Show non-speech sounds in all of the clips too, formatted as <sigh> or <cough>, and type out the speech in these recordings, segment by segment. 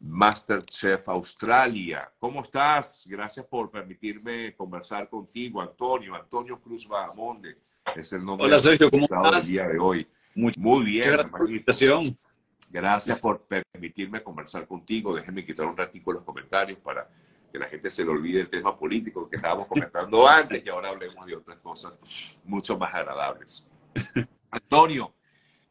Masterchef Australia. ¿Cómo estás? Gracias por permitirme conversar contigo, Antonio. Antonio Cruz Bahamonde es el nombre Hola, Sergio, ¿cómo estás? del día de hoy. Muy, bien, gracias Gracias por permitirme conversar contigo. Déjenme quitar un ratico los comentarios para que la gente se le olvide el tema político que estábamos <laughs> comentando antes y ahora hablemos de otras cosas mucho más agradables. Antonio,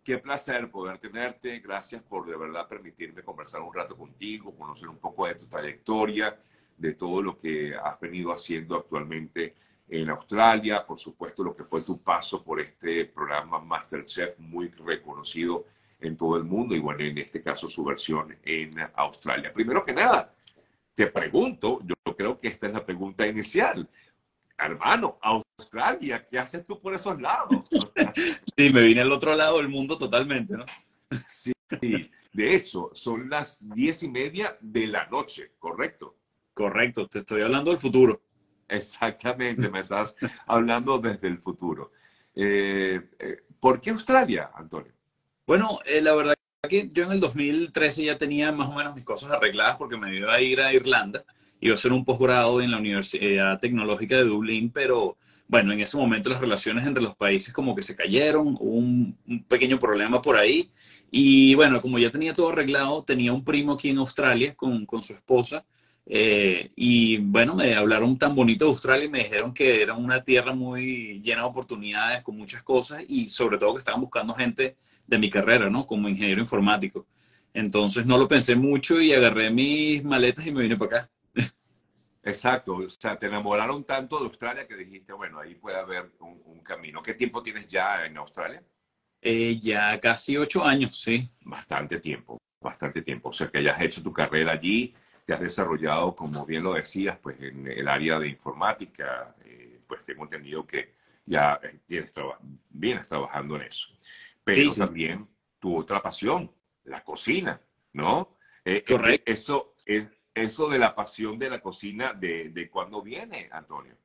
Qué placer poder tenerte. Gracias por de verdad permitirme conversar un rato contigo, conocer un poco de tu trayectoria, de todo lo que has venido haciendo actualmente en Australia, por supuesto lo que fue tu paso por este programa Masterchef muy reconocido en todo el mundo y bueno, en este caso su versión en Australia. Primero que nada, te pregunto, yo creo que esta es la pregunta inicial hermano, Australia, ¿qué haces tú por esos lados? <laughs> Sí, me vine al otro lado del mundo totalmente, ¿no? Sí, de hecho, son las diez y media de la noche, ¿correcto? Correcto, te estoy hablando del futuro. Exactamente, me estás <laughs> hablando desde el futuro. Eh, eh, ¿Por qué Australia, Antonio? Bueno, eh, la verdad que yo en el 2013 ya tenía más o menos mis cosas arregladas porque me iba a ir a Irlanda iba a hacer un posgrado en la Universidad Tecnológica de Dublín, pero bueno, en ese momento las relaciones entre los países como que se cayeron, hubo un, pequeño problema por ahí. Y bueno, como ya tenía todo arreglado, tenía un primo aquí en Australia con, con su esposa. Eh, y bueno, me hablaron tan bonito de Australia y me dijeron que era una tierra muy llena de oportunidades, con muchas cosas y sobre todo que estaban buscando gente de mi carrera, ¿no? Como ingeniero informático. Entonces no lo pensé mucho y agarré mis maletas y me vine para acá. Exacto, o sea, te enamoraron tanto de Australia que dijiste, bueno, ahí puede haber un, camino. ¿Qué tiempo tienes ya en Australia? Eh, ya casi ocho años, sí. Bastante tiempo, bastante tiempo. O sea, que hayas hecho tu carrera allí, te has desarrollado, como bien lo decías, pues en el área de informática, eh, pues tengo entendido que ya eh, tienes vienes trabajando en eso. Pero también tu otra pasión, la cocina, ¿no? Correcto. Eso es eso de la pasión de la cocina, ¿de, de cuándo viene, Antonio?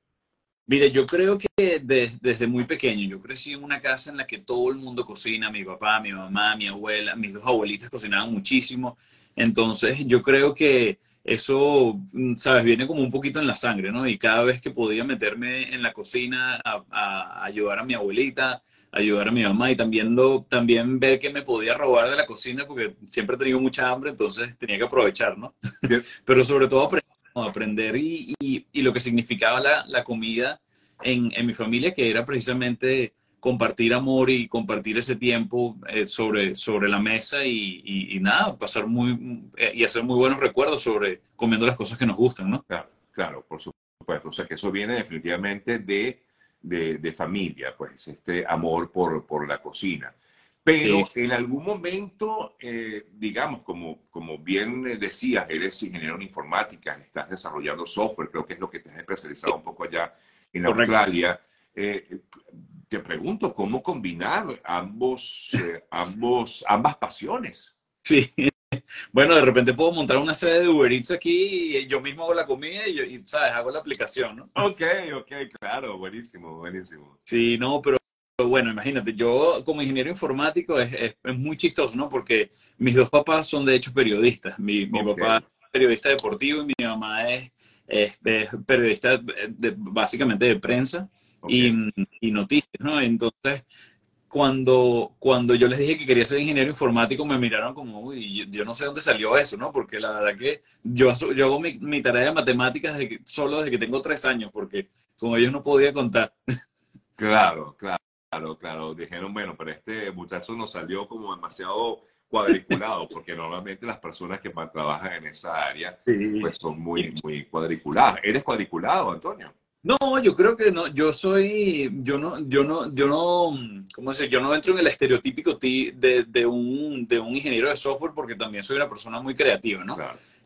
Mire, yo creo que desde muy pequeño, yo crecí en una casa en la que todo el mundo cocina, mi papá, mi mamá, mi abuela, mis dos abuelitas cocinaban muchísimo. Entonces, yo creo que eso, mm, sabes, viene como un poquito en la sangre, ¿no? Y cada vez que podía meterme en la cocina a, ayudar a mi abuelita, ayudar a mi mamá y también, también ver que me podía robar de la cocina porque siempre he tenido mucha hambre, entonces tenía que aprovechar, ¿no? <laughs> Pero sobre todo aprender y, y, lo que significaba la, la comida en, en mi familia, que era precisamente compartir amor y compartir ese tiempo eh, sobre, sobre la mesa y, nada, pasar muy eh, y hacer muy buenos recuerdos sobre comiendo las cosas que nos gustan, ¿no? Claro, claro, por supuesto. O sea que eso viene definitivamente de, de, familia, pues este amor por, por la cocina. Pero en algún momento, eh, digamos, como, como bien decías, eres ingeniero en informática, estás desarrollando software, creo que es lo que te has especializado un poco allá en Australia. Eh, te pregunto, ¿cómo combinar ambos, eh, ambos, ambas pasiones? Sí, bueno, de repente puedo montar una serie de Uber Eats aquí y yo mismo hago la comida y, ¿sabes? Hago la aplicación, ¿no? Ok, ok, claro, buenísimo, buenísimo. Sí, no, pero bueno, imagínate, yo como ingeniero informático es, es, muy chistoso, ¿no? Porque mis dos papás son de hecho periodistas. Mi, mi papá es periodista deportivo y mi mamá es, es periodista de, básicamente de prensa y, noticias, ¿no? Entonces, cuando, cuando yo les dije que quería ser ingeniero informático, me miraron como, uy, yo, no sé dónde salió eso, ¿no? Porque la verdad que yo, yo hago mi, tarea de matemáticas desde que, solo desde que tengo tres años, porque con ellos no podía contar. Claro, claro, claro. Dijeron, bueno, pero este muchacho nos salió como demasiado cuadriculado, porque normalmente las personas que trabajan en esa área pues son muy, muy cuadriculadas. ¿Eres cuadriculado, Antonio? No, yo creo que no, yo soy, yo no, yo no, yo no, ¿cómo decir? Yo no entro en el estereotípico de, de, un, de un ingeniero de software porque también soy una persona muy creativa, ¿no?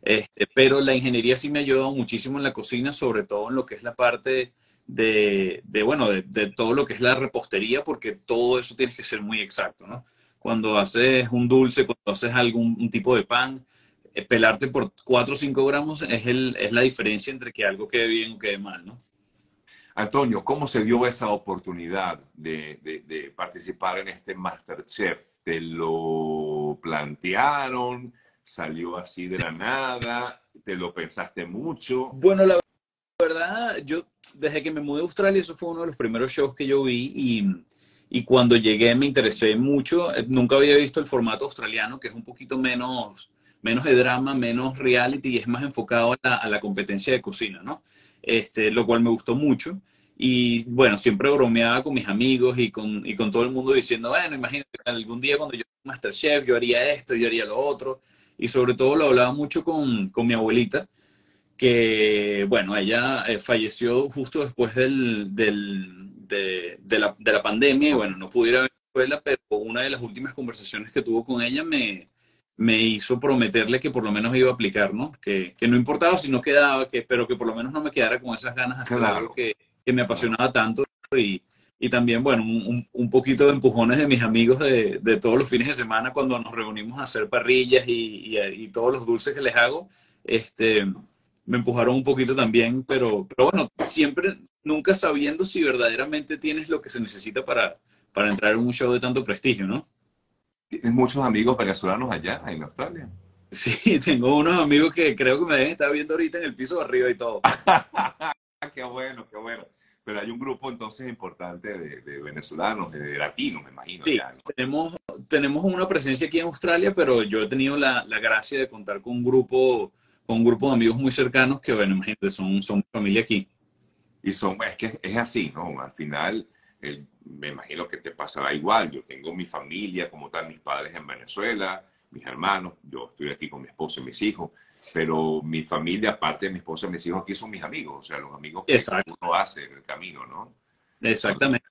Este, pero la ingeniería sí me ha ayudado muchísimo en la cocina, sobre todo en lo que es la parte de, de bueno, de, de, todo lo que es la repostería, porque todo eso tiene que ser muy exacto, ¿no? Cuando haces un dulce, cuando haces algún tipo de pan, eh, pelarte por 4 o 5 gramos es, el, es la diferencia entre que algo quede bien o quede mal, ¿no? Antonio, ¿cómo se dio esa oportunidad de, participar en este Masterchef? ¿Te lo plantearon? salió así de la nada? ¿Te lo pensaste mucho? Bueno, la verdad, yo desde que me mudé a Australia, eso fue uno de los primeros shows que yo vi y, y cuando llegué me interesé mucho. Nunca había visto el formato australiano, que es un poquito menos, menos de drama, menos reality y es más enfocado a la, a la competencia de cocina, ¿no? Este, lo cual me gustó mucho. Y bueno, siempre bromeaba con mis amigos y con, y con todo el mundo diciendo, bueno, imagínate, algún día cuando yo Masterchef, yo haría esto, yo haría lo otro. Y sobre todo lo hablaba mucho con, con mi abuelita, que, bueno, ella eh, falleció justo después del, del, de, de, la, de, la, pandemia y, bueno, no pudiera ir a Venezuela, pero una de las últimas conversaciones que tuvo con ella me, me hizo prometerle que por lo menos iba a aplicar, ¿no? Que, que no importaba si no quedaba, que, pero que por lo menos no me quedara con esas ganas hacer claro. algo que, que me apasionaba tanto y, y también, bueno, un, un, poquito de empujones de mis amigos de, de, todos los fines de semana cuando nos reunimos a hacer parrillas y, y, y, todos los dulces que les hago, este, me empujaron un poquito también, pero, pero bueno, siempre, nunca sabiendo si verdaderamente tienes lo que se necesita para, para entrar en un show de tanto prestigio, ¿no? ¿Tienes muchos amigos venezolanos allá en Australia? <laughs> Sí, tengo unos amigos que creo que me deben estar viendo ahorita en el piso de arriba y todo. <laughs> qué bueno, qué bueno pero hay un grupo entonces importante de, de venezolanos, de, latinos, me imagino. Sí, ya, ¿no? tenemos, tenemos una presencia aquí en Australia, pero yo he tenido la, la, gracia de contar con un grupo, con un grupo de amigos muy cercanos que, bueno, imagínate, son, son familia aquí. Y son, es que es así, ¿no? Al final, eh, me imagino que te pasará igual. Yo tengo mi familia, como tal, mis padres en Venezuela, mis hermanos, yo estoy aquí con mi esposo y mis hijos pero mi familia, aparte de mi esposa y mis hijos, aquí son mis amigos, o sea, los amigos que Exacto. uno hace en el camino, ¿no? Exactamente.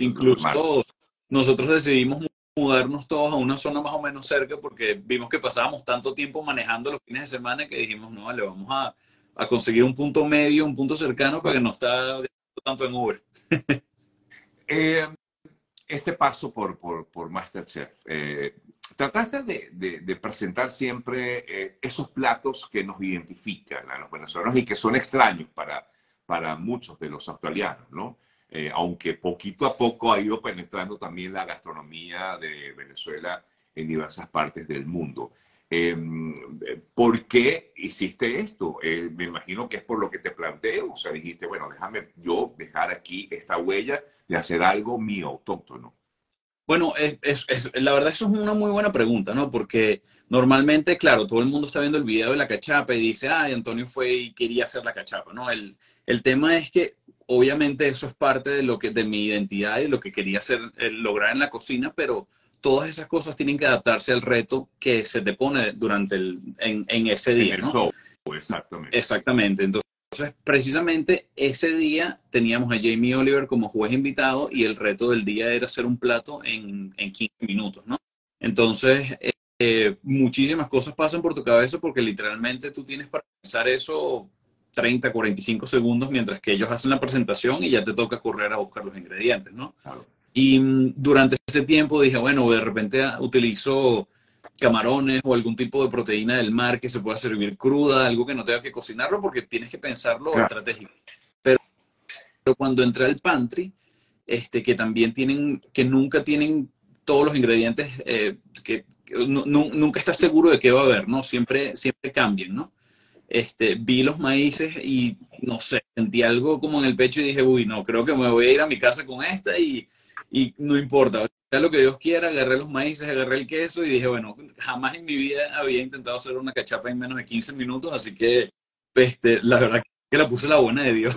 Incluso nosotros decidimos mudarnos todos a una zona más o menos cerca porque vimos que pasábamos tanto tiempo manejando los fines de semana que dijimos, no, vale, vamos a, a conseguir un punto medio, un punto cercano para que no está tanto en Uber. <laughs> eh, este paso por, por, por Masterchef, eh, trataste de, presentar siempre eh, esos platos que nos identifican a los venezolanos y que son extraños para, para muchos de los australianos, ¿no? Eh, aunque poquito a poco ha ido penetrando también la gastronomía de Venezuela en diversas partes del mundo. Eh, ¿Por qué hiciste esto? Eh, me imagino que es por lo que te planteo. O sea, dijiste, bueno, déjame yo dejar aquí esta huella de hacer algo mío, autóctono. Bueno, es, la verdad eso es una muy buena pregunta, ¿no? Porque normalmente, claro, todo el mundo está viendo el video de la cachapa y dice, ay, Antonio fue y quería hacer la cachapa, ¿no? El, el tema es que obviamente eso es parte de lo que de mi identidad y lo que quería hacer, lograr en la cocina, pero todas esas cosas tienen que adaptarse al reto que se te pone durante el, en, en ese día, en el ¿no? show, exactamente. Exactamente. Entonces, precisamente ese día teníamos a Jamie Oliver como juez invitado y el reto del día era hacer un plato en, en 15 minutos, ¿no? Entonces, eh, muchísimas cosas pasan por tu cabeza porque literalmente tú tienes para pensar eso 30, 45 segundos mientras que ellos hacen la presentación y ya te toca correr a buscar los ingredientes, ¿no? Claro. Y mm, durante ese tiempo dije, bueno, de repente utilizo camarones o algún tipo de proteína del mar que se pueda servir cruda, algo que no tenga que cocinarlo porque tienes que pensarlo claro. estratégico. Pero, pero, cuando entré al pantry, este, que también tienen, que nunca tienen todos los ingredientes, eh, que, que no, nunca estás seguro de qué va a haber, ¿no? Siempre, siempre cambian, ¿no? Este, vi los maíces y no sé, sentí algo como en el pecho y dije, uy, no, creo que me voy a ir a mi casa con esta y, y no importa, sea lo que Dios quiera, agarré los maíces, agarré el queso y dije, bueno, jamás en mi vida había intentado hacer una cachapa en menos de 15 minutos, así que este, la verdad que la puse la buena de Dios.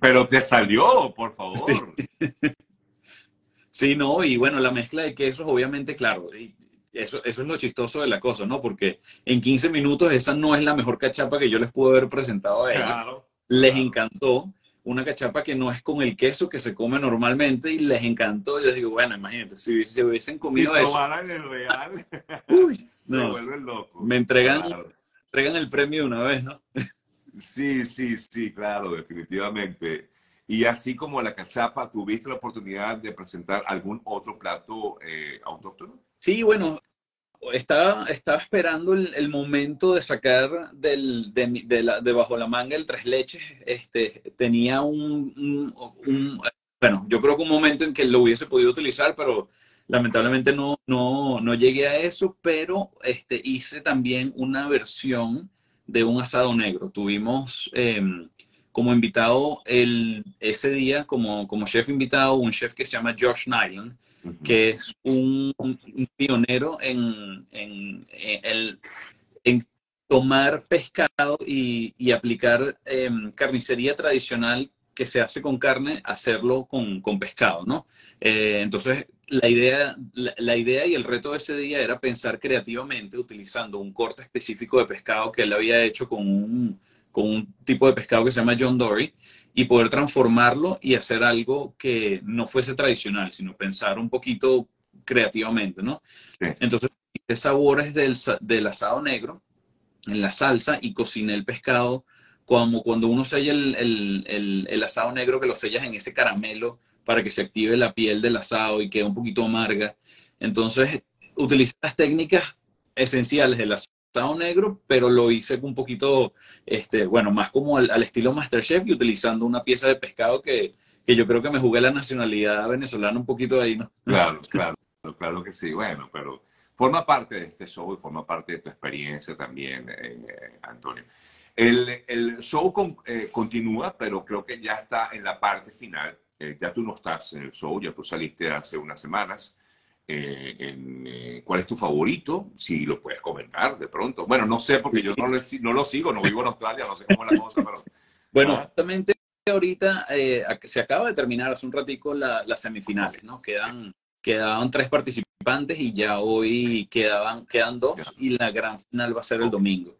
Pero te salió, por favor. Sí. <laughs> sí, no, y bueno, la mezcla de quesos, obviamente, claro, y eso, eso es lo chistoso de la cosa, ¿no? Porque en 15 minutos esa no es la mejor cachapa que yo les pude haber presentado a ellos. Claro, les claro. encantó una cachapa que no es con el queso que se come normalmente y les encantó. Yo digo, bueno, imagínate, si, si hubiesen comido si eso. el real, <laughs> Uy, <laughs> se no. vuelven locos. Me entregan, Claro. entregan el premio una vez, ¿no? Sí, sí, sí, claro, definitivamente. Y así como la cachapa, ¿tuviste la oportunidad de presentar algún otro plato eh, autóctono? Sí, bueno, estaba, estaba esperando el, el momento de sacar del, de, de la, de bajo la manga el tres leches. Este, tenía un, un- un- bueno, yo creo que un momento en que lo hubiese podido utilizar, pero lamentablemente no, no, no llegué a eso, pero este, hice también una versión de un asado negro. Tuvimos em, como invitado el, ese día, como, como chef invitado, un chef que se llama Josh Nyland, que es un, pionero en, en, en, tomar pescado y, y aplicar em, carnicería tradicional que se hace con carne, hacerlo con, con pescado, ¿no? Eh, entonces, la idea, la, idea y el reto de ese día era pensar creativamente utilizando un corte específico de pescado que él había hecho con un, con un tipo de pescado que se llama John Dory y poder transformarlo y hacer algo que no fuese tradicional, sino pensar un poquito creativamente, ¿no? Entonces, hice sabores del, del asado negro en la salsa y cociné el pescado como cuando uno sella el, asado negro, que lo sellas en ese caramelo para que se active la piel del asado y quede un poquito amarga. Entonces, utilicé las técnicas esenciales del asado negro, pero lo hice un poquito, este, bueno, más como al, estilo Masterchef y utilizando una pieza de pescado que, que, yo creo que me jugué la nacionalidad venezolana un poquito ahí, ¿no? <laughs> Claro, claro, claro que sí. Bueno, pero forma parte de este show y forma parte de tu experiencia también, eh, Antonio. El, el show eh, continúa, pero creo que ya está en la parte final. Eh, ya tú no estás en el show, ya tú saliste hace unas semanas. En, ¿Cuál es tu favorito? Si lo puedes comentar de pronto. Bueno, no sé, porque yo no, no lo sigo, no vivo en Australia, no sé cómo es la cosa, pero... Bueno, justamente ahorita se acaba de terminar hace un ratico las semifinales, ¿no? Quedan, quedaban tres participantes y ya hoy quedaban, quedan dos y la gran final va a ser el domingo.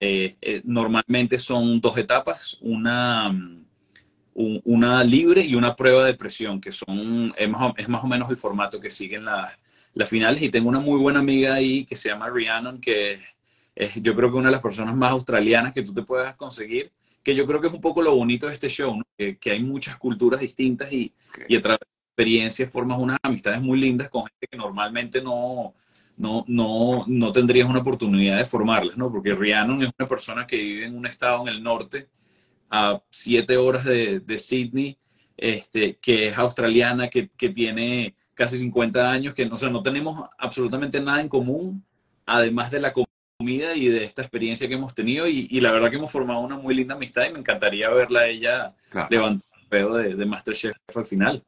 Eh, eh, normalmente son dos etapas, una, una libre y una prueba de presión, que son, es más, o, menos el formato que siguen las, las finales. Y tengo una muy buena amiga ahí que se llama Rhiannon, que es yo creo que una de las personas más australianas que tú te puedas conseguir, que yo creo que es un poco lo bonito de este show, que, que, hay muchas culturas distintas y, y a través de experiencias formas unas amistades muy lindas con gente que normalmente no, no, no, no tendrías una oportunidad de formarlas, ¿no? Porque Rhiannon es una persona que vive en un estado en el norte, a siete horas de, de Sydney, este, que es australiana, que, que, tiene casi 50 años, que o sea, no tenemos absolutamente nada en común, además de la comida y de esta experiencia que hemos tenido, y, y la verdad que hemos formado una muy linda amistad y me encantaría verla a ella levantar el pedo de, de Masterchef al final.